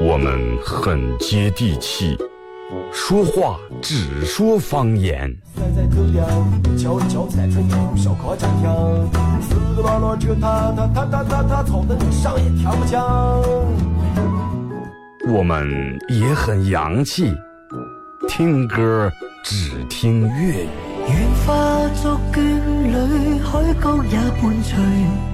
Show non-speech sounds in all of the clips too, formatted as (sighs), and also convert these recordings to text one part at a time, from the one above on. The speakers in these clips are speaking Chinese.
我们很接地气，说话只说方言。我们也很洋气，听歌只听粤语。愿化作眷侣，海角也伴随。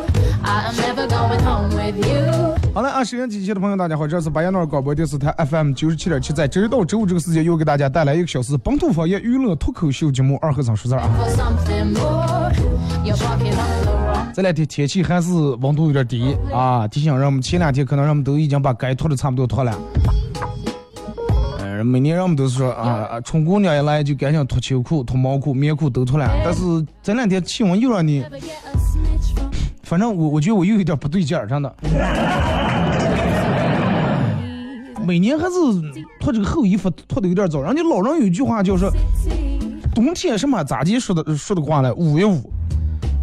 收音机前的朋友，大家好，这是巴彦淖尔广播电视台 FM 九十七点七，在周一到周五这个时间，又给大家带来一个小时本土方言娱乐脱口秀节目《二和尚说事儿》啊。这两天天气还是温度有点低啊，提醒人们前两天可能人们都已经把该脱的差不多脱了。嗯，每年人们都是说啊，春姑娘一来就赶紧脱秋裤、脱毛裤、棉裤都脱了，但是这两天气温又让你，反正我我觉得我又有点不对劲儿，真的。每年还是脱这个厚衣服脱的有点早，人家老人有句话叫说，冬天什么咋地说的说的话呢？捂一捂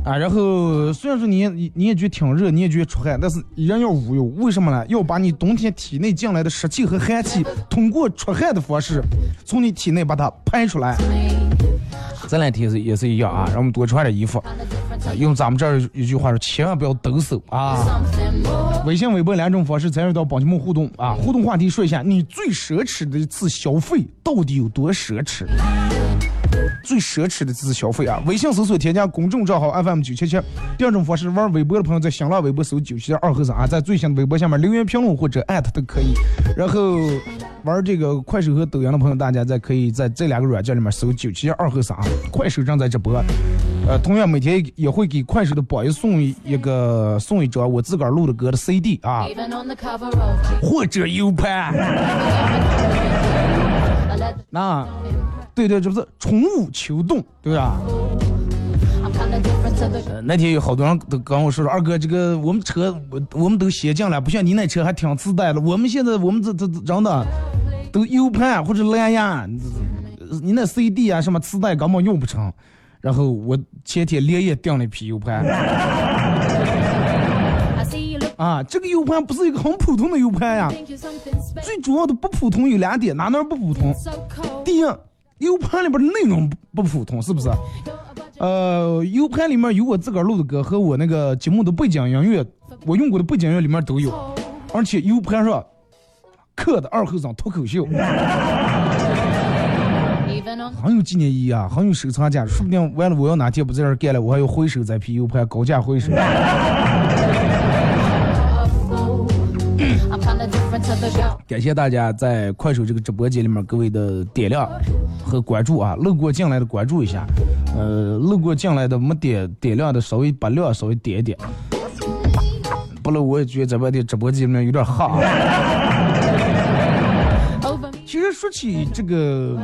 啊，然后虽然说你你也觉得挺热，你也觉得出汗，但是人要捂一捂。为什么呢？要把你冬天体内进来的湿气和寒气，通过出汗的方式，从你体内把它排出来。这两天是也是一样啊，让我们多穿点衣服。用咱们这儿一句话说，千万不要抖擞啊！微信、微博两种方式参与到宝鸡梦互动啊！互动话题说一下，你最奢侈的一次消费到底有多奢侈？最奢侈的这次消费啊！微信搜索添加公众账号 FM 九七七。第二种方式，玩微博的朋友在新浪微博搜九七二和尚啊，在最新的微博下面留言评论或者艾特都可以。然后玩这个快手和抖音的朋友，大家在可以在这两个软件里面搜九七二和尚啊。快手正在直播，呃，同样每天也会给快手的榜一送一个送一张我自个儿录的歌的 CD 啊，或者 U 盘。(laughs) 那。对对，这不是春捂秋冻，对吧？那天有好多人都跟我说说，二哥，这个我们车我我们都先进了，不像你那车还挺自带的。我们现在我们这这真的都 U 盘或者蓝牙，你那 CD 啊什么磁带根本用不成。然然后我前天连夜订了一批 U 盘。(laughs) 啊，这个 U 盘不是一个很普通的 U 盘呀.最主要的不普通有两点，哪哪不普通？第一，U 盘里边的内容不普通，是不是？呃，U 盘里面有我自个儿录的歌和我那个节目的背景音乐，我用过的背景音乐里面都有，而且 U 盘上刻的二后生脱口秀，很有纪念意义啊，很有收藏价值。说不定完了我要哪天不在这儿干了，我还要回收这批 U 盘，高价回收。感谢大家在快手这个直播间里面各位的点亮和关注啊，路过进来的关注一下，呃，路过进来的没点点亮的稍微把亮稍微点一点，不然我也觉得在外地直播间里面有点哈。其实说起这个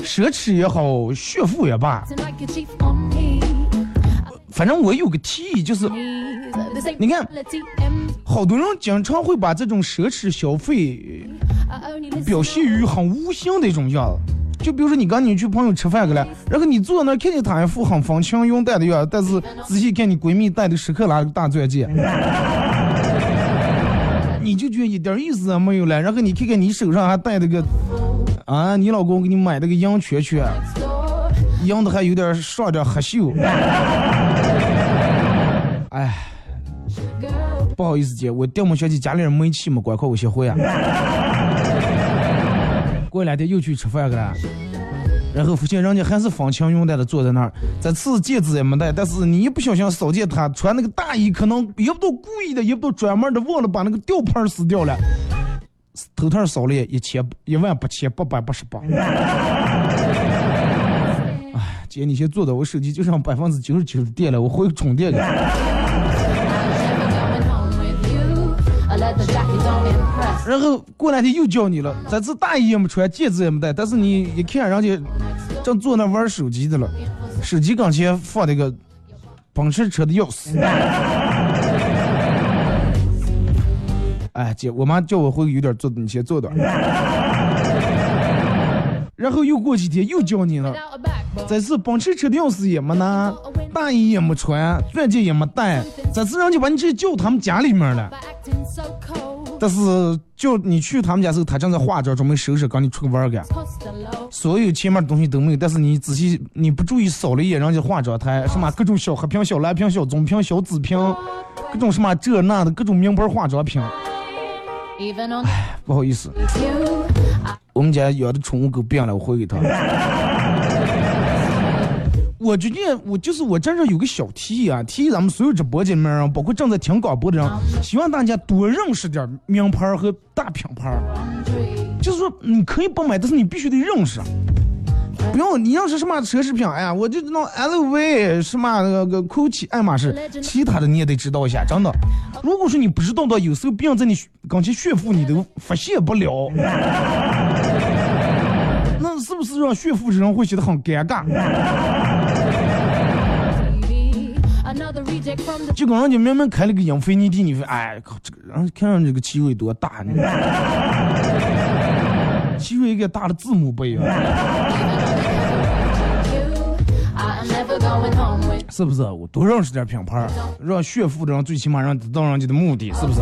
奢侈也好，炫富也罢，反正我有个提议，就是你看好多人经常会把这种奢侈消费表现于很无形的一种样子。就比如说你跟你去朋友吃饭去了，然后你坐那儿看见她一副很风轻云淡的样子，但是仔细看你闺蜜戴的时刻拿了个大钻戒，(laughs) 你就觉得一点意思也没有了。然后你看看你手上还戴的个啊，你老公给你买那个银圈圈.银的还有点上点黑锈。不好意思姐，我掉没想起家里人没气没，关靠我协会啊。(laughs) 过两天又去吃饭去了，然后发现人家还是风轻云淡的坐在那儿，这次戒指也没戴，但是你一不小心扫见他穿那个大衣，可能也不都故意的，也不都专门的忘了把那个吊牌撕掉了，头套少了一千一万八千八百八十八。(laughs) 哎，姐，你先坐着，我手机就剩百分之九十九的电了，我回去充电去。然后过两天又叫你了，这次大衣也没穿，戒指也没戴，但是你一看人家正坐那玩手机的了，手机跟前放那个奔驰车的钥匙。哎，姐，我妈叫我回去有点坐，你先坐点。然后又过几天又叫你了，这次奔驰车的钥匙也没拿，大衣也没穿，钻戒也没戴，这次人家把你直接叫他们家里面了。但是就你去他们家时候，他正在化妆，准备收拾，跟你出去玩儿去。所有前面的东西都没有，但是你仔细你不注意扫了一眼人家化妆台，什么各种小黑瓶、小蓝瓶、小棕瓶、小紫瓶，各种什么这那的各种名牌化妆品。哎不好意思，我们家养的宠物狗病了，我回给他。我最近我就是我这儿有个小提议啊，提议咱们所有直播间里面人，包括正在听广播的人，希望大家多认识点名牌和大品牌。就是说你可以不买，但是你必须得认识。不用你要是什么奢侈品，哎呀，我就弄 LV 什么那个 GUCCI、爱马仕，其他的你也得知道一下，真的。如果说你不知道的，有时候别人在你跟前炫富，你都发现不了。(laughs) 那是不是让炫富的人会觉得很尴尬？就跟人家明明开了个英菲尼迪，你说，哎靠，这个人看上这个奇瑞多大呢？奇瑞一个大的字母杯啊！you. I'm never going home with 是不是？我多认识点品牌，让炫富的人最起码让得到人家的目的，是不是.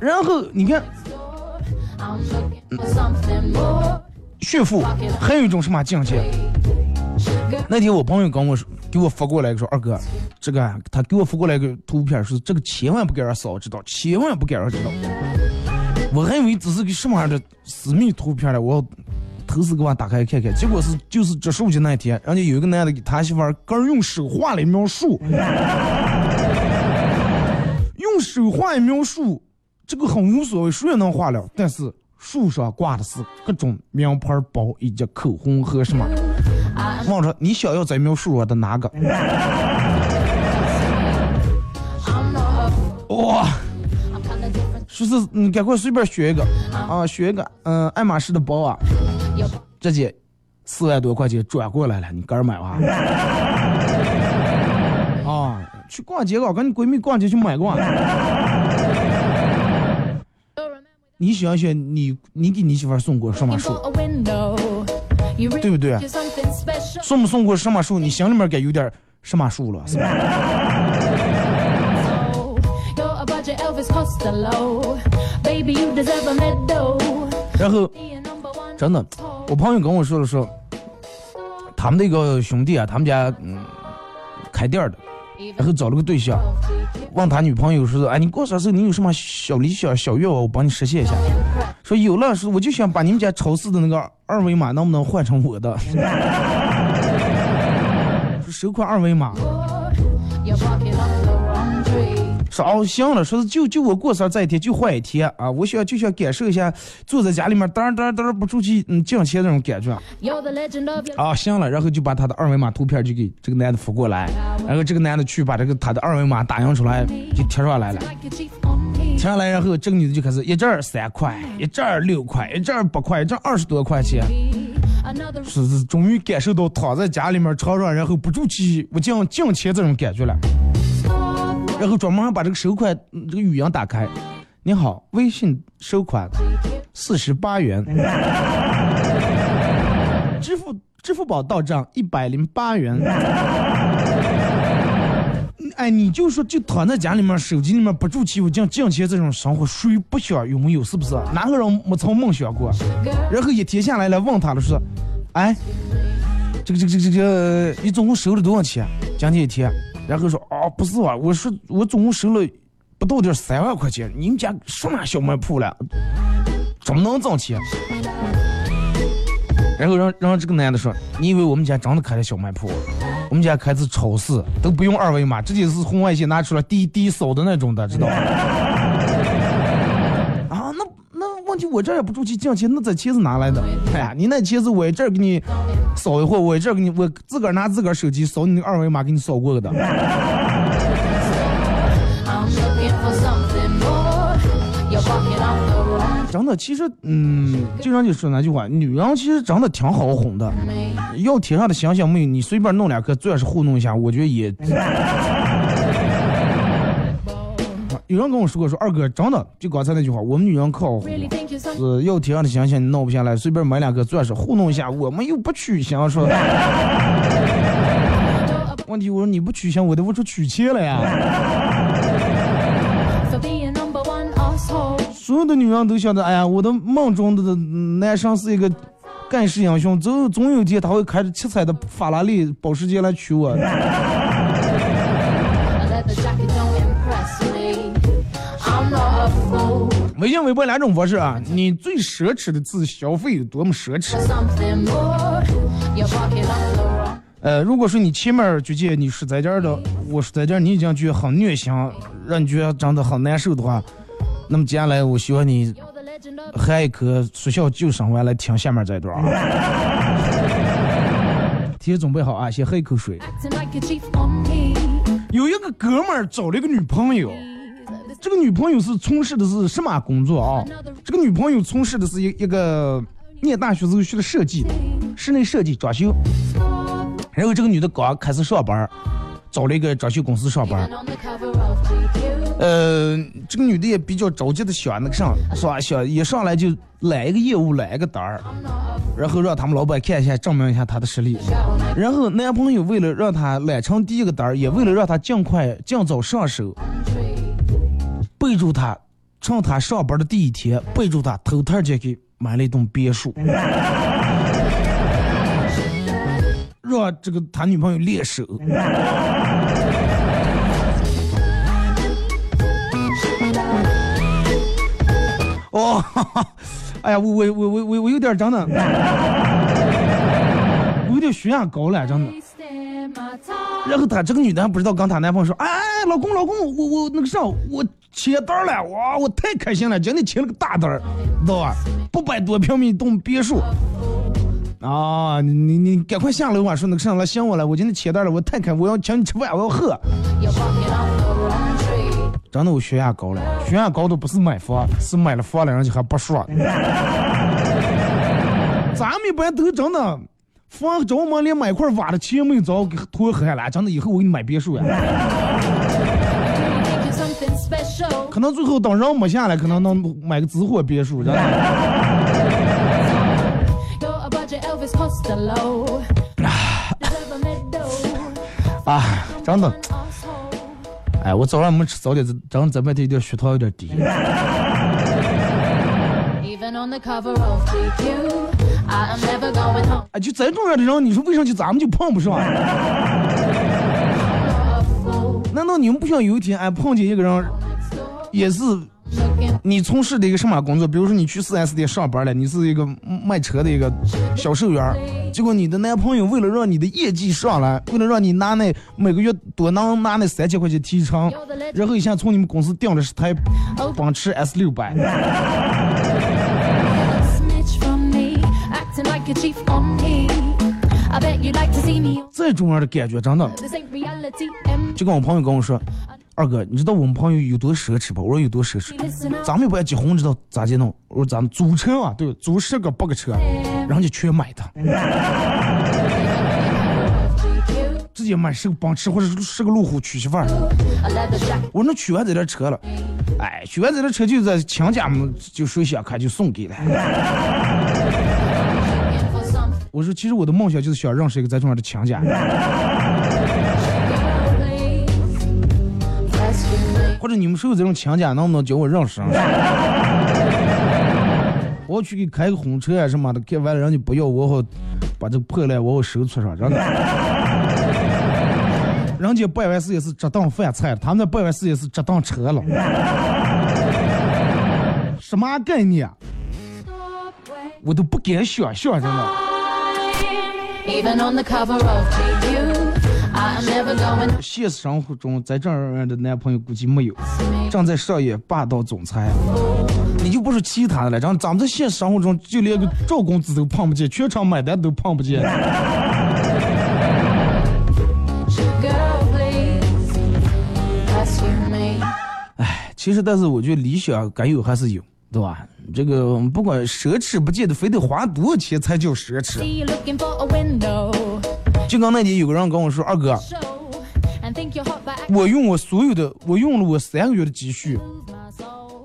然后你看.炫富，还有一种什么境界？那天我朋友跟我说，给我发过来说，二哥，这个他给我发过来个图片，说这个千万不给让嫂知道，千万不给让知道。我还以为只是个什么样的私密图片呢，我要偷偷给我打开看看，结果是就是植树节那天，人家有一个男的给他媳妇儿个人用手画了一描述，用手画一描述，这个很无所谓，谁也能画了，但是树上挂的是各种名牌包以及口红和什么。问着你想要在描述我的哪个哇.说是你赶快随便选一个啊，选一个嗯、爱马仕的包啊这姐四万多块钱转过来了，你个人买吧。啊，去逛街吧，跟你闺蜜逛街去买逛。你想想，你你给你媳妇儿送过什么 looking 书？对不对？送不送过什么树？你心里面该有点什么数了，是吧？然后，真的，我朋友跟我说了说，他们那个兄弟啊，他们家嗯开店的，然后找了个对象，问他女朋友说：“哎，你过生日你有什么小理想、小愿望，我帮你实现一下。”说有了，说我就想把你们家超市的那个二维码能不能换成我的？(laughs) 收款二维码。说哦行了，说是就就我过生日这一天就换一天啊，我想就想感受一下坐在家里面噔噔噔不出去嗯挣钱那种感觉。啊行了，然后就把他的二维码图片就给这个男的发过来，然后这个男的去把这个他的二维码打印出来就贴上来了，贴上来然后这个女的就开始一阵儿三块，一阵儿六块，一阵儿八块，一阵二十多块钱，是是终于感受到躺在家里面床上然后不出去我挣挣钱这种感觉了。然后专门还把这个收款这个语音打开，你好，微信收款四十八元，支付支付宝到账一百零八元。哎，你就说就躺在家里面，手机里面不住气，我讲挣钱这种生活，谁不想拥有？是不是？哪个人没曾梦想过？然后一天下来来问他了，说，哎，这个这个这个这个，你总共收了多少钱？今天一天。然后说啊，不是啊，我说我总共收了不到点三万块钱。你们家什么小卖铺了？怎么能挣钱？然后让让这个男的说，你以为我们家真的开的小卖铺？我们家开的是超市，都不用二维码，直接是红外线拿出来滴滴扫的那种的，知道吗？啊，那那问题我这也不出去挣钱，那这钱是哪来的？哎呀，你那钱是我这儿给你。扫一会，我这给你，我自个儿拿自个儿手机扫你那二维码，给你扫过的。真的，其实，嗯，经常就说那句话，女人其实真的挺好哄的。要天上的星星没有，你随便弄两颗，钻石糊弄一下，我觉得也。(laughs) 有人跟我说过，说二哥真的就刚才那句话，我们女人可好哄了，是要天上的星星你弄不下来，随便买两个钻石糊弄一下，我们又不取香，说。(laughs) 问题我说你不取香，我得不出取钱了呀。所有的女人都晓得，哎呀，我的梦中的男生是一个盖世英雄，总总有一天他会开着七彩的法拉利保时捷来娶我。(laughs) 微信、微博两种方式啊，你最奢侈的自消费有多么奢侈？呃，如果说你前面觉得你是在这儿的，我是在这儿，你已经觉得很虐心，让你觉得真的很难受的话，那么接下来我希望你含一颗速效救生丸来听下面这一段啊。(laughs) 提前准备好啊，先喝一口水。有一个哥们儿找了一个女朋友。这个女朋友是从事的是什么工作啊？这个女朋友从事的是一一个念大学时候学的设计，室内设计装修。然后这个女的刚开始上班，找了一个装修公司上班。呃，这个女的也比较着急的想那个啥，是吧？想一上来就揽一个业务，揽一个单儿，然后让他们老板看一下，证明一下她的实力。然后男朋友为了让她揽成第一个单儿，也为了让她尽快尽早上手。备注她，趁她上班的第一天，备注她偷偷间给买了一栋别墅，(laughs) 让这个他女朋友练手。哦，哈 (laughs) 哈哎呀，我我我我我我有点真的，我有点血压 (laughs) 高了，真的。然后她这个女的还不知道，跟她男朋友说：“哎，老公老公，我我那个啥，我签单了，哇，我太开心了，今天签了个大单，知道吧？八百多平米一栋别墅。啊，你你赶快下楼吧，说那个啥来想我了，我今天签单了，我太开，我要请你吃饭，我要喝。真的我血压高了，血压高的不是买房，是买了房了，人家还不说。(laughs) 咱们一般都真的。”房着忙，连买块瓦的钱没找，给拖黑了。真的，以后我给你买别墅呀。可能最后等人没下来，可能能买个紫火别墅。(sighs) A medal. (sighs) 啊，真的.哎，我早上没吃早点，早上在外头有点血糖有点低。哎，就咱这样的人，你说为啥就咱们就碰不上？难道你们不想有一天，哎，碰见一个人也是。你从事的一个什么工作？比如说你去 4S 店上班了，你是一个卖车的一个销售员，结果你的男朋友为了让你的业绩上来，为了让你拿那每个月多能拿那三千块钱提成.然后一下从你们公司订了是台 Oh, 奔驰 S 六百.这种样的感觉真的.就跟我朋友跟我说，二哥，你知道我们朋友有多奢侈不？我说有多奢侈。咱们也不爱结婚，知道咋接弄？我说咱们租车啊，对，租十个八个车，人家全买的，GQ, 直接买十个奔驰或者是十个路虎娶媳妇儿。我说那娶完这辆车了，哎，娶完这辆车就在亲家们就谁想看就送给了。我说其实我的梦想就是想认识一个这种样的亲家，或者你们是有这种亲戚，能不能叫我认识认识？(laughs) 我要去给开个婚车啊什么的，开完了人家不要，我好把这个破烂我好收出上，真的。人家办完事也是折当饭菜，他们那办完事也是折当车了，(laughs) 什么概念.我都不敢想象，真的。现实生活中，在这儿的男朋友估计没有，正在上演霸道总裁。你就不是其他的了，咱咱们在现实生活中就连个赵公子都碰不见，全场买单都碰不见。Me. 其实，但是我觉得理想该有还是有，对吧？这个不管奢侈，不见得非得花多少钱才叫奢侈。就刚那天有个人跟我说，二哥，我用我所有的，我用了我三个月的积蓄，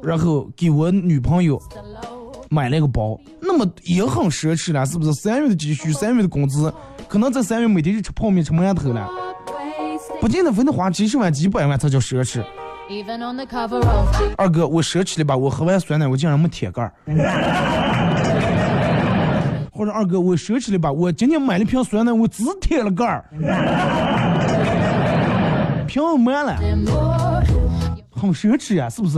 然后给我女朋友买了个包，那么也很奢侈了，是不是？三月的积蓄，三月的工资，可能在三月每天就吃泡面、吃馒头了，不见得非得花几十万、几百万才叫奢侈。二哥，我奢侈了吧？我喝完酸奶，我竟然没铁盖儿。(laughs) 或者二哥，我奢侈了吧？我今天买了瓶酸奶，我只贴了盖儿，瓶满了，很奢侈呀，是不是.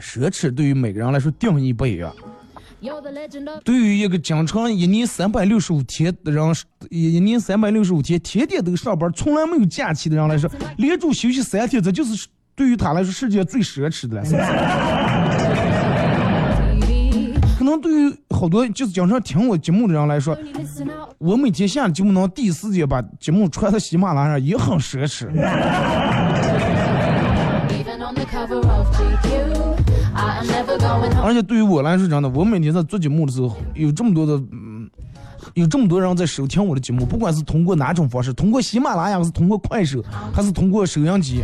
奢侈对于每个人来说定义不一样。对于一个经常一年三百六十五天的人，一一年三百六十五天天天都上班，从来没有假期的人来说，连住休息三天，这就是对于他来说世界最奢侈的了。是不是能对于好多就是经常听我节目的人来说.我每天下了节目能第一时间把节目传到喜马拉雅上，也很奢侈。而且对于我来说，真的，我每天在做节目的时候，有这么多的，嗯，有这么多人在收听我的节目，不管是通过哪种方式，通过喜马拉雅，还是通过快手，还是通过收音机，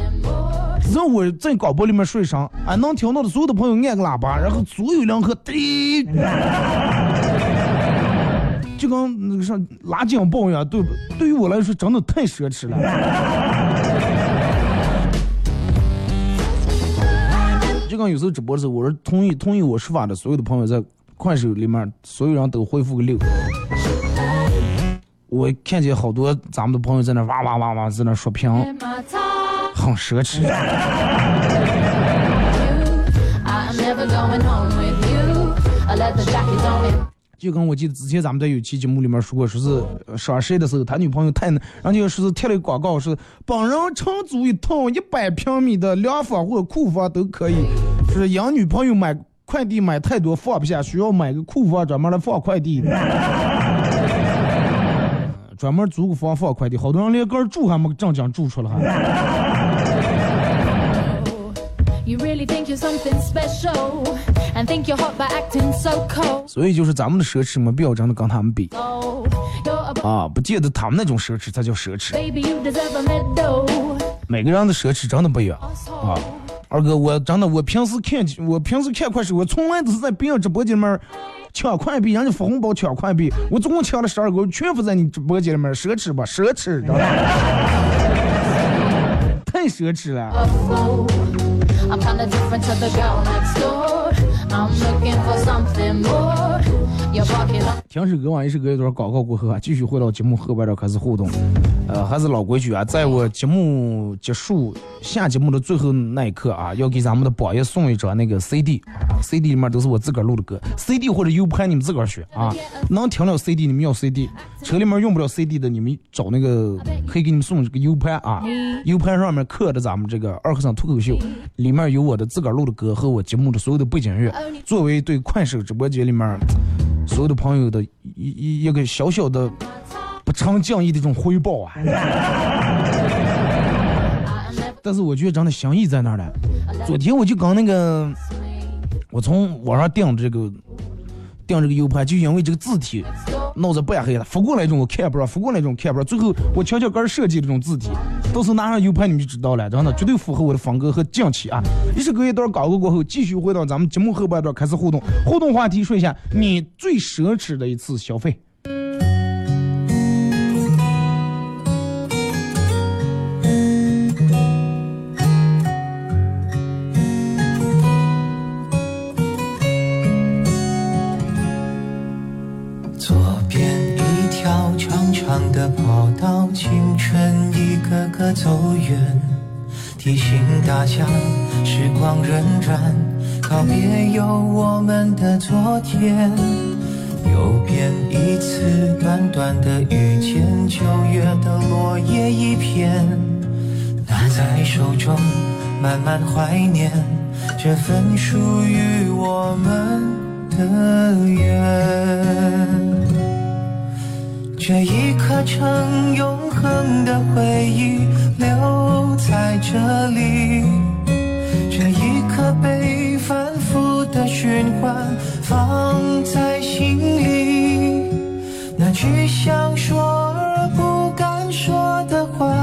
只要我在广播里面说一声，俺能听到的所有的朋友按个喇叭，然后所有两颗滴，就跟那个啥拉警报一样，对不？对于我来说，真的太奢侈了。(laughs) 就跟有时候直播的时候，我是同意同意我说法的所有的朋友在快手里面，所有人都回复个六。我看见好多咱们的朋友在那哇哇哇哇在那说评，In my top. 很奢侈。就跟我记得之前咱们在有期节目里面说过，说是双十一的时候，他女朋友太，人家说是贴了个广告，是本人承租一套一百平米的两房或库房都可以，是养女朋友买快递买太多放不下，需要买个库房专门来放快递。专门租个房放快递，好多人连个住还没正经住出来哈。所以就是咱们的奢侈没必要真的跟他们比啊，不见得他们那种奢侈才叫奢侈。每个人的奢侈真的不一样啊。二哥，我真的，我平时看我平时看快手，我从来都是在别人直播间里面抢快币，人家发红包抢快币，我总共抢了十二个，全部在你直播间里面，奢侈吧，奢侈，知道吧？(laughs) 太奢侈了。I'm looking for something more. 停止歌完一首歌一段广告过后啊，继续回到节目后半段开始互动。呃，还是老规矩啊，在我节目结束下节目的最后那一刻啊，要给咱们的榜爷送一张那个 CD 啊，CD 里面都是我自个儿录的歌，CD 或者 U 盘你们自个儿选啊，能听了 CD 你们要 CD，车里面用不了 CD 的你们找那个可以给你们送这个 U 盘啊，U 盘上面刻着咱们这个二和尚脱口秀，里面有我的自个儿录的歌和我节目的所有的背景乐，作为对快手直播间里面。所有的朋友的一一一个小小的不成敬意的这种回报啊！(laughs) 但是我觉得真的心意在那儿了。昨天我就刚那个，我从网上订这个订这个 U 盘，就因为这个字体脑子半黑了，发过来一种我看不着，发过来一种看不着。最后我悄悄根设计这种字体，到时候拿上 U 盘你们就知道了，真的绝对符合我的风格和匠气啊！一首歌一段广告过后，继续回到咱们节目后半段开始互动。互动话题说一下你最奢侈的一次消费。青春一个个走远，提醒大家时光荏苒，告别有我们的昨天。右边一次短短的遇见，九月的落叶一片，拿在手中慢慢怀念这份属于我们的缘。这一刻成永恒的回忆留在这里，这一刻被反复的循环放在心里。那句想说而不敢说的话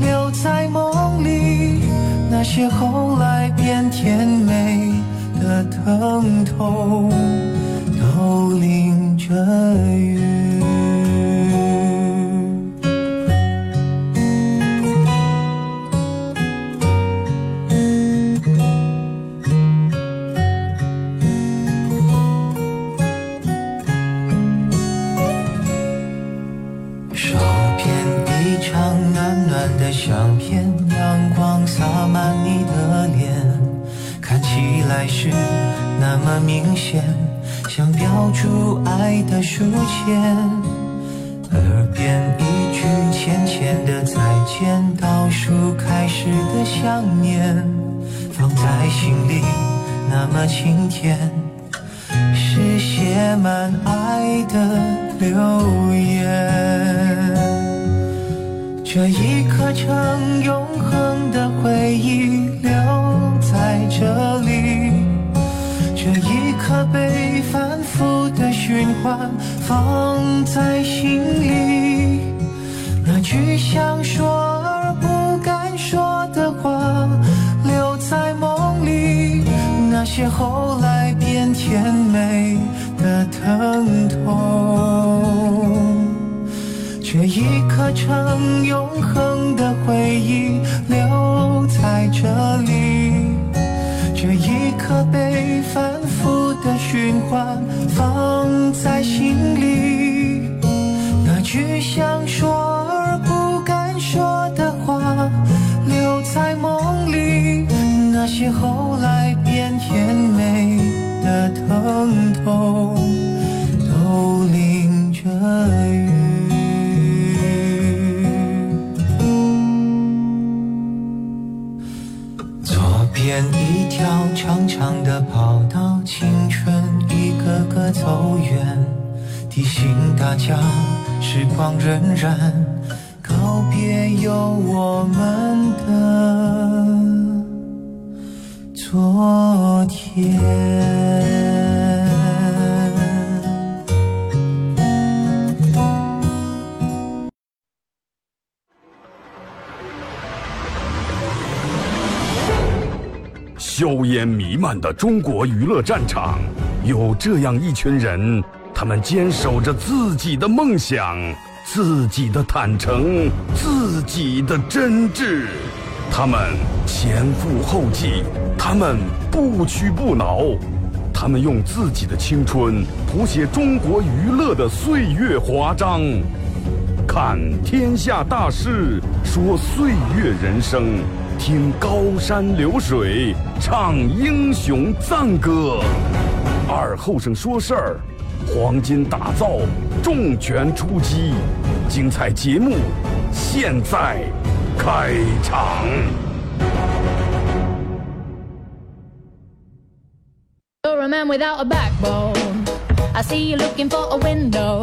留在梦里，那些后来变甜美的疼痛都淋着雨。么明显，像标注爱的书签。耳边一句浅浅的再见，倒数开始的想念，放在心里那么清甜。是写满爱的留言。这一刻成永恒的回忆留在这里，一刻被反复的循环放在心里。那句想说而不敢说的话留在梦里，那些后来变甜美的疼痛。这一刻成永恒的回忆留在这里，循环放在心里。那句想说而不敢说的话留在梦里，那些后来变甜美的疼痛都淋着雨。左边一条长长的跑道，走远，提醒大家时光荏苒，告别有我们的昨天。硝烟弥漫的中国娱乐战场，有这样一群人，他们坚守着自己的梦想，自己的坦诚，自己的真挚。他们前赴后继，他们不屈不挠，他们用自己的青春谱写中国娱乐的岁月华章。看天下大事，说岁月人生，听高山流水，唱英雄赞歌。二后生说事儿，黄金打造，重拳出击，精彩节目现在开场。You're a man without a backbone. I see you looking for a window.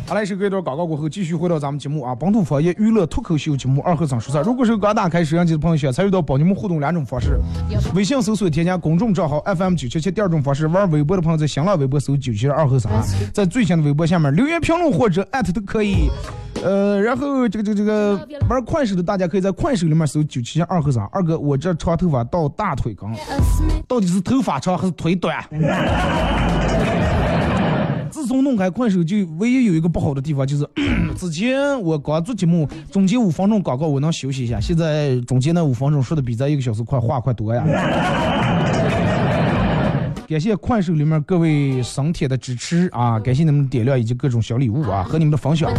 好嘞，是隔一段广告过后，继续回到咱们节目啊，本土方言娱乐脱口秀节目二和尚说事儿。如果是刚打开摄像机的朋友，想参与到帮你们互动两种方式：微信搜索添加公众账号 FM 九七七；第二种方式，玩微博的朋友在新浪微博搜九七二和尚，在最新的微博下面留言评论或者艾特都可以。呃，然后这个这个这个玩快手的大家可以在快手里面搜九七二和尚。二哥，我这长头发到大腿根，到底是头发长还是腿短？从弄开快手，就唯一有一个不好的地方就是，(clears throat) 之前我刚做节目，中间五分钟广告我能休息一下，现在中间那五分钟说的比咱一个小时快话快多呀。(laughs) 感谢快手里面各位神铁的支持啊，感谢你们的点亮以及各种小礼物啊和你们的分享，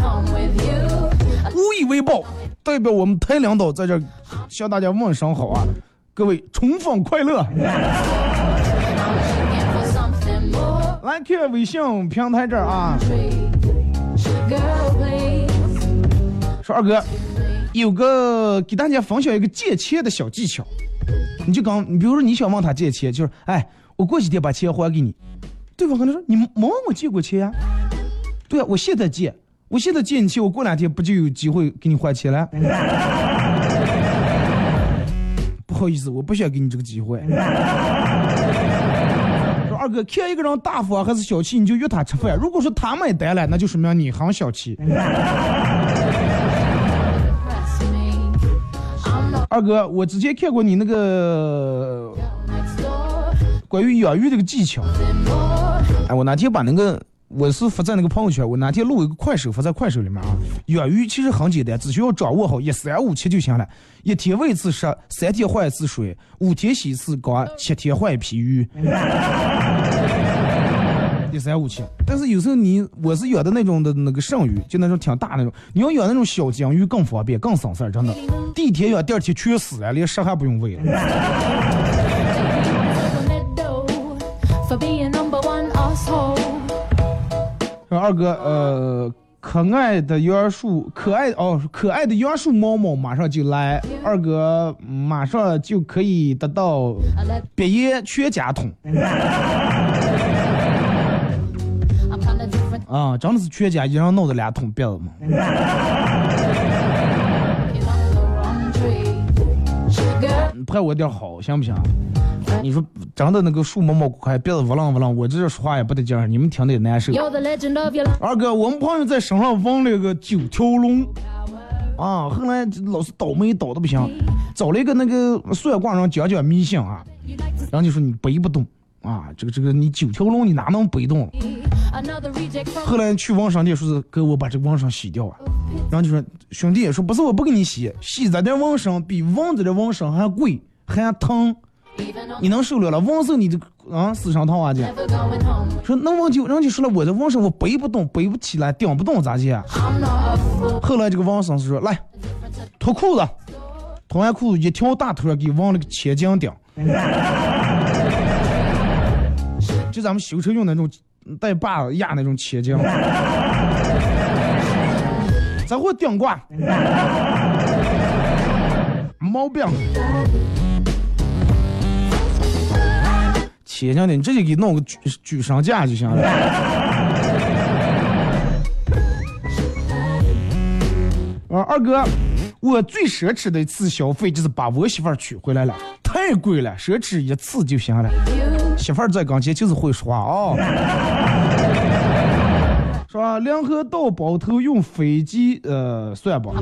无以为报，代表我们台领导在这向大家问声好啊，各位重逢快乐。来看微信平台这儿啊，说二哥有个给大家分享一个借钱的小技巧，你就刚，你比如说你想问他借钱，就是哎，我过几天把钱还给你，对方可能说你没问我借过钱呀、对啊，我现在借，我现在借你钱，我过两天不就有机会给你还钱了？(laughs) 不好意思，我不想给你这个机会。说二哥，看一个人大方还是小气，你就约他吃饭。如果说他买单了，那就说明你很小气。二哥，我之前看过你那个关于养鱼这个技巧。哎，我那天把那个我是发在那个朋友圈，我那天录一个快手发在快手里面啊。养鱼其实很简单，只需要掌握好一三五七就行了。一天喂一次食，三天换一次水，五天洗一次缸，七天换一批鱼。(laughs) 一三五七，但是有时候你我是养的那种的那个剩鱼，就那种挺大那种。你要养那种小金鱼更方便，更省事儿，真的。第一天养，第二天全死了，连食还不用喂了。说二哥，呃，可爱的杨树，可爱哦，可爱的杨树猫猫马上就来，二哥马上就可以得到毕业全家桶. (laughs) 啊，真的是全家一人弄的俩桶别子嘛。You're on the wrong tree. Girl, 拍我点好行不行？你说真的那个树毛毛快，别子呜啷呜啷，我这说话也不得劲儿，你们听得也难受。二哥，我们朋友在身上纹了个九条龙，啊，后来老是倒霉倒的不行，找了一个那个算卦人讲讲迷信啊然后就说你背不动啊，这个这个你九条龙你哪能背动后来去纹身店说是给我把这个纹身洗掉啊，然后就说兄弟说不是我不给你洗，洗咱这纹身比纹子的纹身还贵还疼你能受了了？网上你这个啊死伤疼啊去。说那我就人就说了，我这网上我背不动，背不起来，顶不动咋去？后来这个王生是说来脱裤子，脱完裤子一条大腿给往那个前颈顶，(laughs) 就咱们修车用那种带把子压那种前颈，(laughs) 咱会顶挂，(laughs) 毛病。天津的，你直接给弄个举举上架就行了。(laughs) 啊，二哥，我最奢侈的一次消费就是把我媳妇儿娶回来了，太贵了，奢侈一次就行了。媳妇儿在跟前就是会说话啊、是吧？联合到包头用飞机，呃，算吧。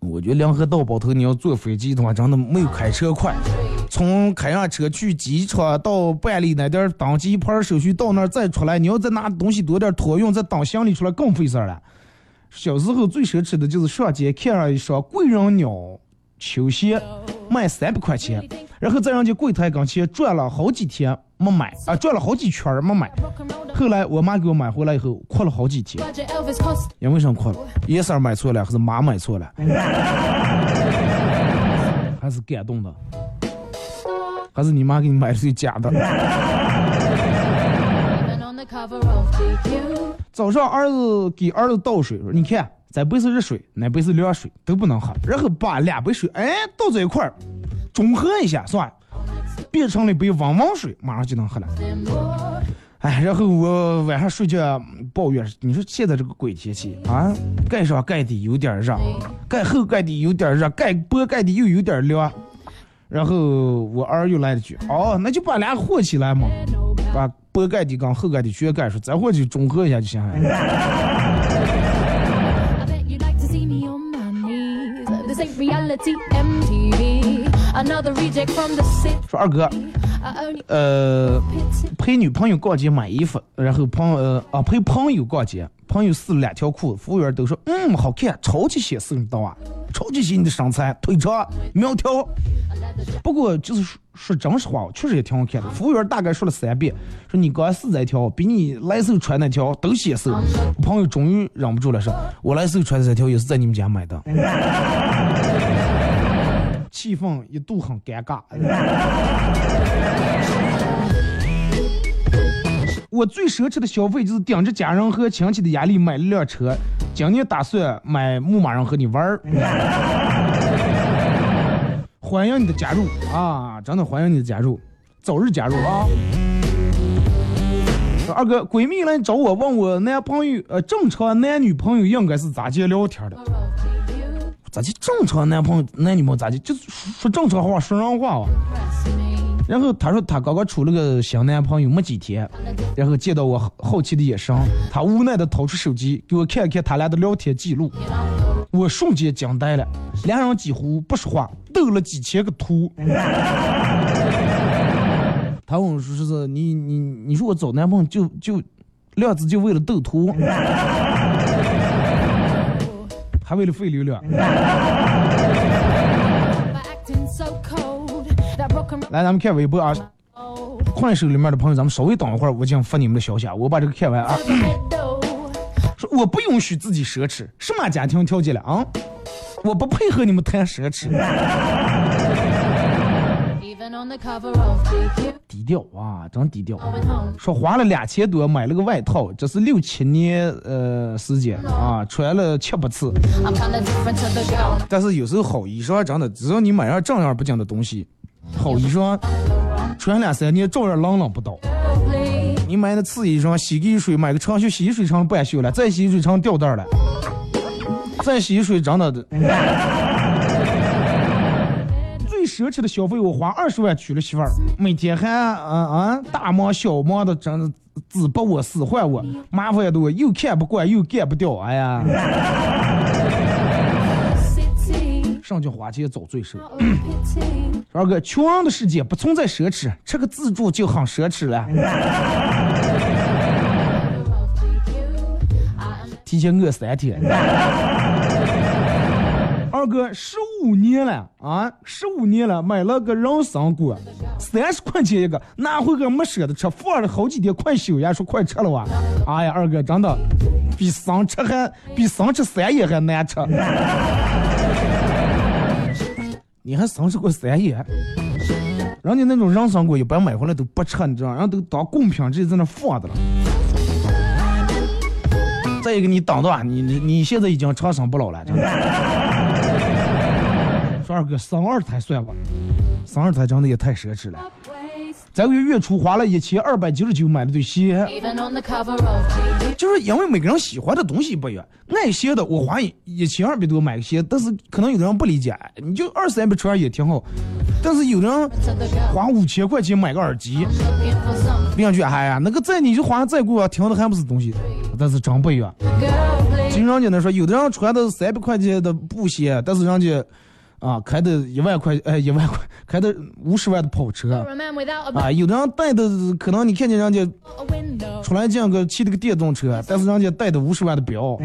我觉得联合到包头，你要坐飞机的话，真的没有开车快。从开上车去机场到办理那点儿登机牌手续，到那儿再出来，你要再拿东西多点托运，再当行李出来更费事儿了。小时候最奢侈的就是上街看上一双贵人鸟球鞋，卖三百块钱，然后在人家柜台跟前转了好几天没买，啊，转了好几圈没买。后来我妈给我买回来以后，哭了好几天。因为啥哭了？颜色买错了，还是妈买错了？还是感动的？还是你妈给你买的最假的.早上儿子给儿子倒水，说：“你看，这杯是热水，那杯是凉水，都不能喝。”然后把两杯水哎倒在一块儿，中和一下，是吧？变成了一杯温温水，马上就能喝了。哎，然后我晚上睡觉抱怨，你说现在这个鬼天气啊，盖上盖的有点热，盖后盖的有点热，盖薄盖的又有点凉。然后我儿又来了句，哦，那就把俩和起来嘛，把脖盖的跟后盖的全盖上，再或者中和一下就行了。说二哥，呃，陪女朋友逛街买衣服，然后朋呃啊陪朋友逛街，朋友试了两条裤子，服务员都说嗯好看，超级显瘦，你知道吧？超级显你的身材，腿长苗条。不过就是说说真实话，确实也挺好看的。服务员大概说了三遍，说你刚试这条比你来时候穿那条都显瘦。我朋友终于忍不住了，说我来时候穿的这条也是在你们家买的。气氛一度很尴尬。(laughs) 我最奢侈的消费就是顶着家人和亲戚的压力买了辆车，今年打算买牧马人和你玩儿。(laughs) 欢迎你的加入啊！真的欢迎你的加入，早日加入啊！二哥，闺蜜来找我，问我男朋友，呃，正常男女朋友应该是咋接聊天的？咋就正常男朋友、男女朋友咋就就是说正常话，说人话啊？然后她说她刚刚处了个新男朋友没几天，然后见到我好奇的眼神，她无奈的掏出手机给我看看他俩的聊天记录，我瞬间惊呆了，两人几乎不说话，斗了几千个图。他问我说是你你你说我找男朋友就就量子就为了斗图，还为了费流量。来，咱们看微博啊，快手里面的朋友，咱们稍微等一会儿，我将发你们的消息啊，我把这个看完啊。说我不允许自己奢侈，什么家庭条件了啊？我不配合你们谈奢侈，低调啊，真低调。说花了两千多买了个外套，这是六七年呃时间啊，穿了七八次。但是有时候好衣裳真的，只要你买上正样不经的东西，好衣裳穿两三年照样冷冷不倒。你买的次衣裳，洗个水买个长袖，洗一水成半袖了，再洗一水成吊带儿了，再洗一水真的。奢侈的消费，我花二十万娶了媳妇儿，每天还啊啊大忙小忙的，真的只把我使唤我，麻烦多，又看不惯又干不掉，哎呀，上去花钱找罪受。二哥，穷人的世界不存在奢侈，吃个自助就很奢侈了。提前饿三天。哥，十五年了啊，十五年了，买了个人参果，三十块钱一个，拿回个没舍得吃，放了好几天，快朽呀，说快吃了哇！哎呀，二哥真的比生吃还比生吃三叶还难吃。你还生吃过三叶？人家那种人参果一般买回来都不吃，你知道，人都当贡品直接在那放着了。再一个，你等等，你你你现在已经长生不老了，真的。说二哥，生二胎算吧，生二胎真的也太奢侈了。这个月月初花了一千二百九十九买了对鞋，就是因为每个人喜欢的东西不一样。爱鞋的我花一一千二百多买个鞋，但是可能有的人不理解，你就二三百穿也挺好。但是有的人花五千块钱买个耳机，looking for some 别人觉得哎呀，那个再你就花再贵啊，听的还不是东西。但是真不一样。经常就能说，有的人穿的三百块钱的布鞋，但是人家啊开的一万块，哎一万块，(laughs) 开的五十万的跑车啊，有的人带的可能你看见人家出来见个骑的个电动车，但是人家带的五十万的表。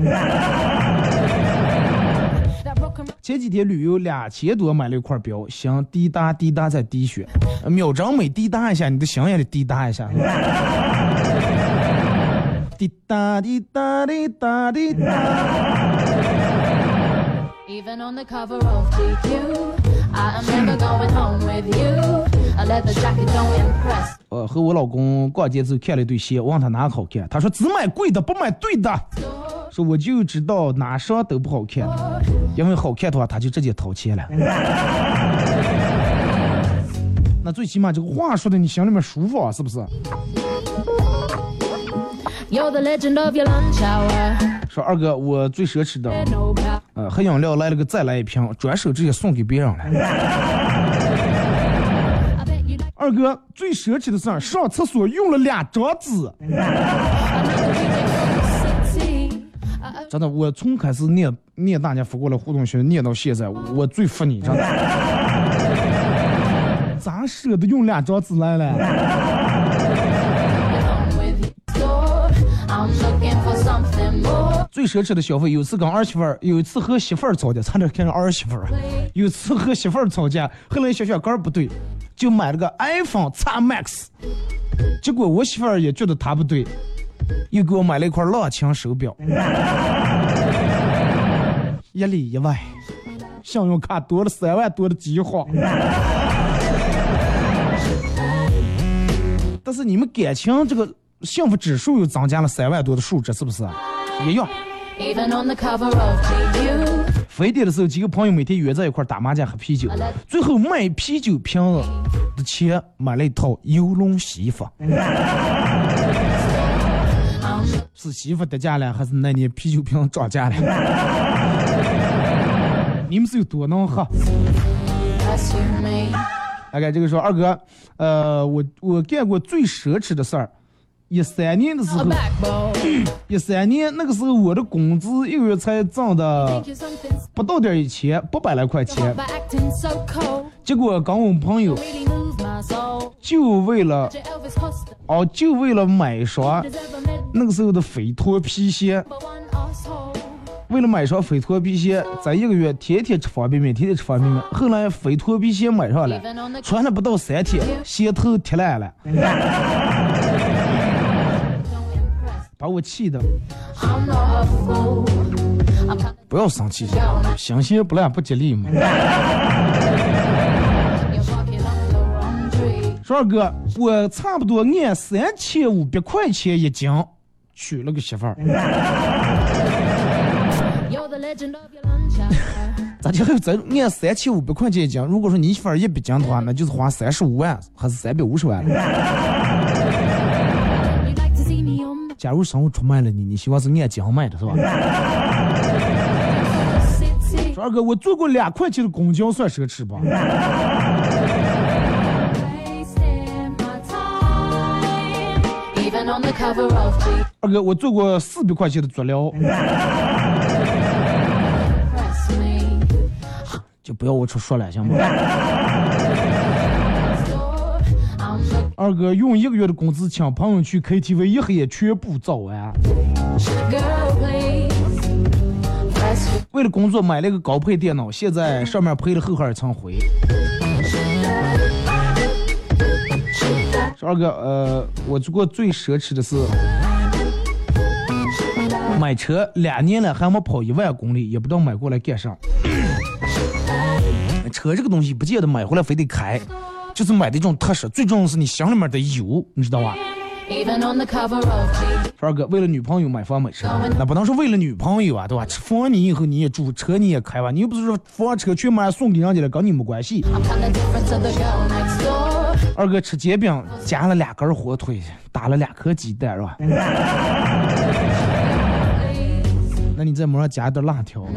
前几天旅游两千多买了一块表，心滴答滴答在滴血，秒针每滴答一下，你的心也得滴答一下。(laughs) 滴答滴答滴答滴答。Even on the cover of GQ. I am never going home with you. A leather jacket don't impress. 呃，和我老公逛街之后看了一对鞋，我问他哪个好看，他说只买贵的，不买对的。说我就知道哪双都不好看，因为好看的话他就直接掏钱了。(laughs) 那最起码这个话说的你心里面舒服啊，是不是？说二哥，我最奢侈的.呃，喝饮料来了个再来一瓶，转手直接送给别人了。二哥最奢侈的事儿，上厕所用了两张纸真的，我从开始念念大家发过来互动群念到现在，我最服你，真的。(laughs) 咋舍得用两张纸来了？最奢侈的消费，有一次跟儿媳妇儿，有一次和媳妇儿吵架，差点看上儿媳妇儿。有一次和媳妇儿吵架，后来想想杆儿不对，就买了个 iPhone X Max。结果我媳妇儿也觉得他不对，又给我买了一块浪琴手表，(laughs) 一里一外，信用卡多了三万多的积花。但是你们感情这个幸福指数又增加了三万多的数值，是不是？一样。非典的时候，几个朋友每天约在一块打麻将喝啤酒，最后卖啤酒瓶子的钱买了一套游龙西服。(laughs) 是媳妇跌价了，还是那年啤酒瓶涨价了？(laughs) 你们是有多能喝.大概这个说二哥，呃，我我干过最奢侈的事儿，一三年的时候，(coughs) 一三年那个时候我的工资一个月才挣的不到点一千，八百来块钱。结果跟我朋友就为了哦，就为了买双那个时候的肥托皮鞋，为了买双肥托皮鞋，在一个月天天吃方便面，天天吃方便面。后来肥托皮鞋买上了，穿了不到三天，鞋头踢烂了。把我气的。(laughs) 不要生气，新鞋不烂不吉利嘛。(laughs) 二哥，我差不多按三千五百块钱一斤娶了个媳妇儿. (laughs) 咋就还有这按三千五百块钱一斤？如果说你媳妇儿一百斤的话，那就是花三十五万还是三百五十万了。假如生活出卖了你，你希望是按斤卖的是吧？(laughs) 说二哥，我坐过两块钱的公交算奢侈吧.二哥，我坐过四百块钱的足疗，就不要我出说了，行吗？二哥用一个月的工资请朋友去 KTV 一黑夜全部早完，为了工作买了一个高配电脑，现在上面配了厚厚一层灰。二哥，呃，我做过最奢侈的是买车，两年了还没跑一万公里，也不知道买过来干啥。车这个东西不见得买回来非得开，就是买的一种特色，最重要的是你心里面的有，你知道吧二哥为了女朋友买房买车，那不能说为了女朋友啊，对吧？房你以后你也住，车你也开吧，你又不是说房车全买送给人家了，跟你没关系。二哥吃煎饼夹了两根火腿，打了两颗鸡蛋，是吧？那你在门上加点辣条。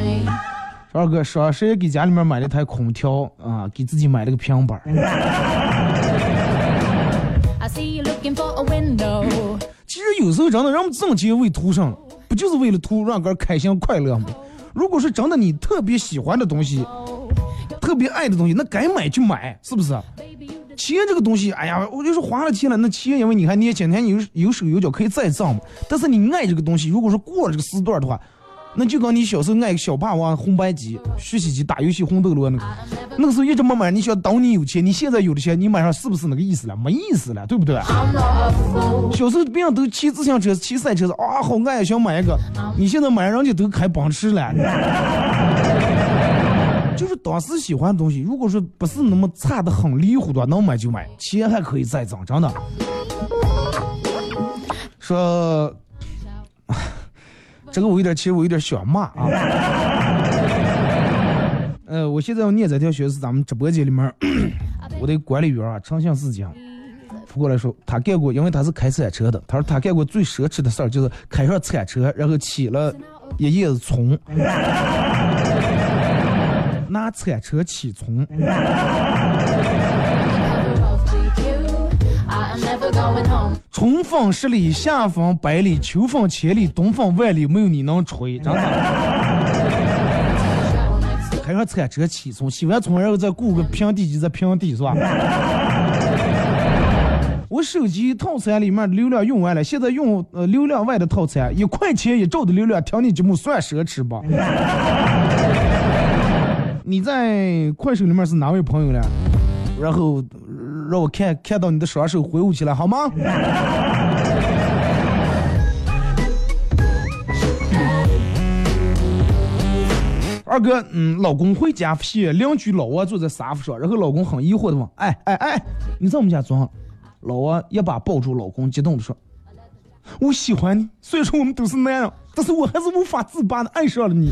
二哥双十一给家里面买了台空调啊，给自己买了个平板. (laughs) 其实有时候真的，人们挣钱为图上，不就是为了图让个人开心快乐吗？如果是真的你特别喜欢的东西，特别爱的东西，那该买就买，是不是？钱这个东西，哎呀，我就是花了钱了，那钱因为你看年轻，天有有手有脚可以再挣嘛。但是你爱这个东西，如果说过了这个时段的话，那就跟你小时候爱个小霸王、红白机、学习机、打游戏、红斗罗那个，那个时候一直没买。你想等你有钱，你现在有的钱，你买上是不是那个意思了？没意思了，对不对.小时候别人都骑自行车、骑赛车子，啊，好爱想买一个。你现在买，人家都开奔驰了。(laughs) 就是当时喜欢的东西，如果说不是那么差的很离谱的话，能买就买，钱还可以再挣，真的。说，这个我有点，其实我有点想骂啊。(laughs) 呃，我现在要念这条学是咱们直播间里面我的管理员啊，诚信事情。扶过来说，他干过，因为他是开铲车的。他说他干过最奢侈的事儿就是开上铲车，然后起了一叶子葱，(laughs) 拿铲车起葱。春风十里，夏风百里，秋风千里，东风万里，没有你能吹。真的.开上铲车起葱，洗完葱然后再雇个平地机再平地，是吧？(laughs) 我手机套餐里面流量用完了，现在用呃流量外的套餐，一块钱一兆的流量，听你节目算奢侈吧？(laughs) 你在快手里面是哪位朋友了？然后呃让我看看到你的双手挥舞起来好吗？二哥，嗯，老公回家屁邻居老王坐在沙发上，然后老公很疑惑的问：“哎哎哎，你在我们家装？”老王一把抱住老公，激动的说：“我喜欢你，虽然说我们都是男人，但是我还是无法自拔的爱上了你。”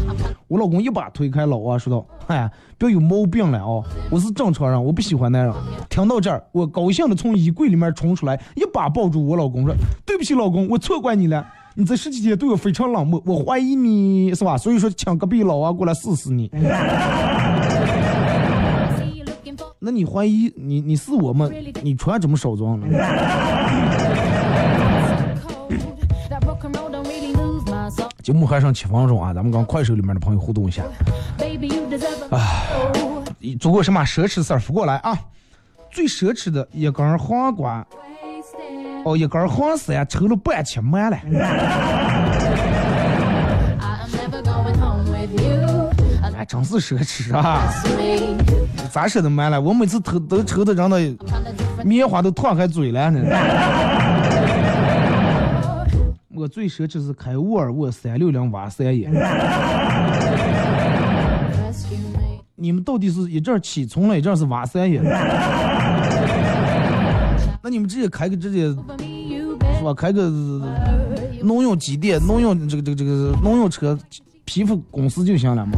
我老公一把推开老王，说道：“哎，不要有毛病了哦，我是正常人，我不喜欢男人。”听到这儿，我高兴的从衣柜里面冲出来，一把抱住我老公，说：“对不起，老公，我错怪你了。”你这十几天对我非常冷漠，我怀疑你是吧？所以说请隔壁老王过来试试你。(laughs) 那你怀疑你你是我吗？你穿这么少装呢？节目还剩七分钟啊，咱们跟快手里面的朋友互动一下。Oh, 做过什么奢侈事儿？扶过来啊！最奢侈的一根黄瓜，哦，一根黄丝呀，抽了半截满了。哎，真是奢侈啊！咋舍得买了？我每次抽都抽的让那棉花都烫开嘴了呢。我最奢侈是开沃尔沃三六零瓦三爷。你们到底是一阵儿起葱了，一阵儿是瓦三爷？那你们直接开个直接是吧？开个农用机电、农用这个这个这个农用车皮肤公司就行了嘛。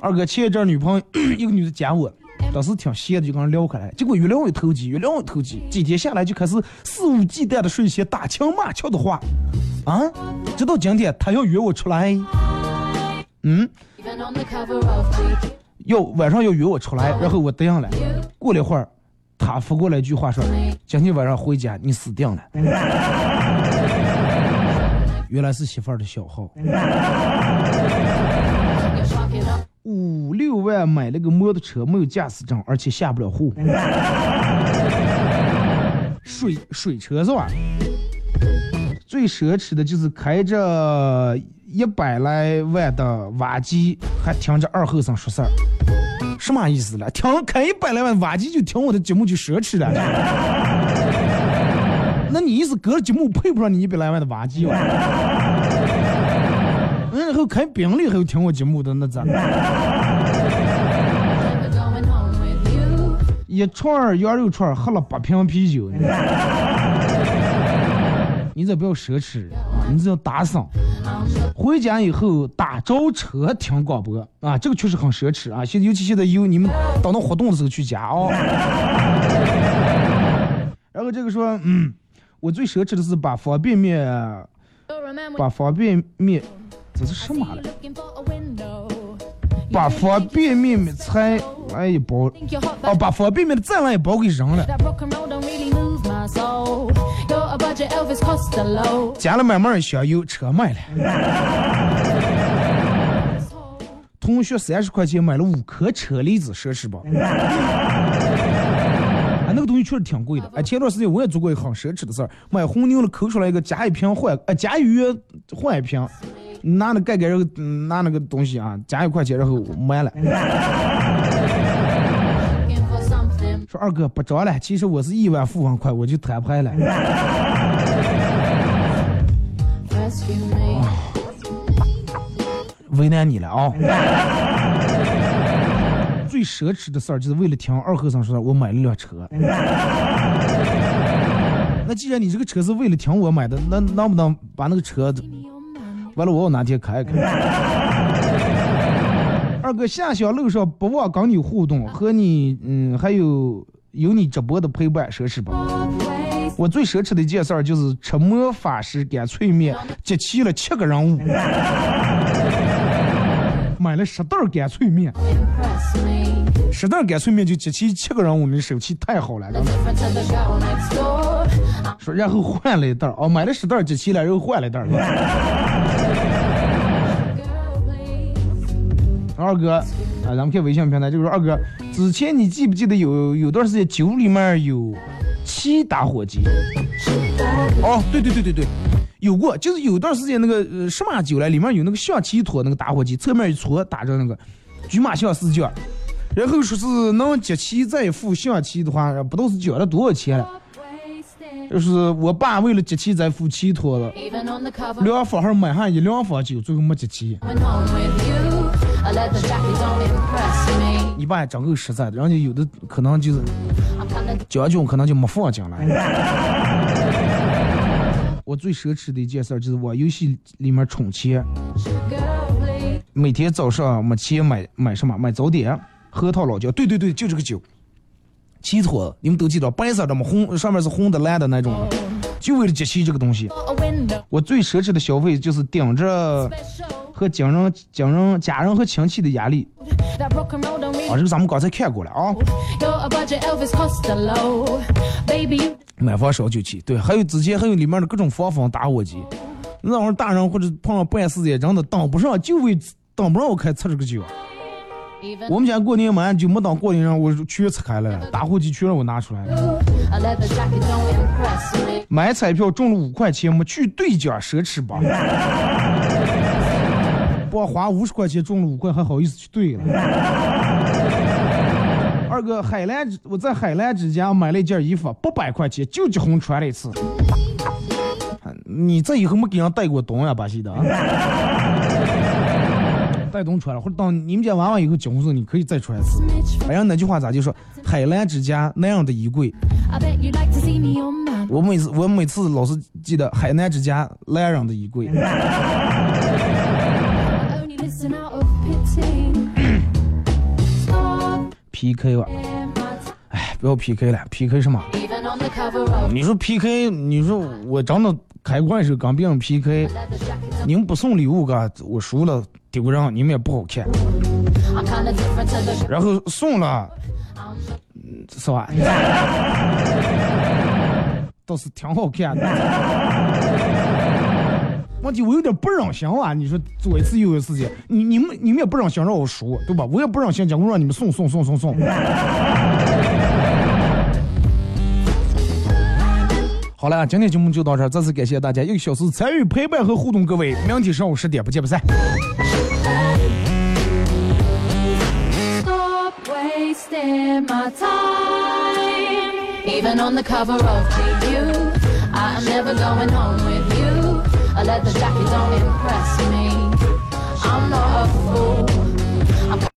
二哥前一阵儿女朋友 (clears throat) 一个女的加我，当时挺闲的就跟人聊开来，结果越聊越投机，越聊越投机，几天下来就开始肆无忌惮的说一些打情骂俏的话，啊，直到今天他要约我出来，嗯.要晚上要约我出来，然后我答应了。过了一会儿，他发过来一句话说：“今天晚上回家你死定了。”原来是媳妇儿的小号。五六万买了个摩托车，没有驾驶证，而且下不了户。(laughs) 水水车是吧？最奢侈的就是开着一百来万的挖机，还听着二后生说事儿，什么意思了？听开一百来万挖机就听我的节目就奢侈了？(laughs) 那你意思隔着节目配不上你一百来万的挖机啊？嗯，然后开宾利还有听我节目的，那咋.一串羊肉串喝了八瓶啤酒，你这不要奢侈啊，你这要打赏。回家以后打着车听广播啊，这个确实很奢侈啊。现尤其现在有你们等到活动的时候去加哦。然后这个说，嗯，我最奢侈的是把方便面，把方便面，这是什么了？把方便面的菜来一包，哦，把方便面的再完一包给扔了。加了满满的香油，车卖了。(laughs) 同学三十块钱买了五颗车厘子，奢侈吧？啊，那个东西确实挺贵的。哎，前段时间我也做过一个很奢侈的事儿，买红牛了，抠出来一个加一瓶换，呃，加鱼换一瓶，拿那盖盖，然后拿那个东西啊，加一块钱，然后买了。说二哥不着了，其实我是亿万富翁，快我就摊牌了。为难你了啊！最奢侈的事儿就是为了听二和尚说，我买了辆车。那既然你这个车是为了听我买的，那能不能把那个车，完了我哪天开开？(laughs) 二哥下乡路上不忘跟你互动，和你嗯还有有你直播的陪伴，奢侈吧？我最奢侈的一件事儿就是吃魔法师干脆面，集齐了七个人物，(laughs) 买了十袋干脆面，十袋干脆面就集齐七个人物，你手气太好了。说然后换了一袋儿哦，买了十袋集齐了，然后换了一袋。二哥，啊，咱们看微信平台，就是二哥，之前你记不记得有有段时间酒里面有七打火机？哦，对对对对对，有过，就是有段时间那个呃什么酒来，里面有那个象棋托那个打火机，侧面一戳打着那个车马象四角，然后说是能集齐再付象棋的话，不都是交了多少钱了？就是我爸为了集齐再付棋托了，两房还买上一两房酒，最后没集齐。你爸也真够实在的，人家有的可能就是将军，可能就没放进来。(laughs) 我最奢侈的一件事就是往游戏里面充钱，每天早上没钱买买什么？买早点，核桃老窖。对对对，就这个酒，七托，你们都记得，白色的嘛，红上面是红的蓝的那种，就为了接气这个东西。我最奢侈的消费就是顶着。和家人、家人、家人和亲戚的压力，啊，这个咱们刚才看过了啊。买房烧酒气，对，还有之前还有里面的各种防风打火机，那会儿大人或者碰上办事的真的当不上，就为当不上我开吃这个酒。我们家过年嘛就没当过年人，我全拆开了，打火机全让我拿出来了。买彩票中了五块钱，没去兑奖，奢侈吧？(laughs) 不花五十块钱中了五块，还好意思去兑了？二哥，海澜，我在海澜之家买了一件衣服，八百块钱，就结婚穿了一次。(laughs) 你这以后没给人带过东呀，巴西的？带东穿了，或者当你们家娃娃以后结婚时候，你可以再穿一次。哎呀，那句话咋就说？海澜之家那样的衣柜。我每次我每次老是记得海澜之家那样的衣柜。(laughs) PK 吧，哎，不要 PK 了，PK 什么？你说 PK，你说我真的开关时候跟别人 PK，你们不送礼物嘎，我输了丢人，你们也不好看。然后送了，是吧？(laughs) 倒是挺好看的。问题我有点不忍心啊！你说做一次又一次的，你你们你们也不忍心让我输，对吧？我也不忍心讲我让你们送送送送送。好了，今天节目就到这儿，再次感谢大家一个小时参与陪伴和互动，各位，明天上午十点不见不散。I let the jacket don't impress me.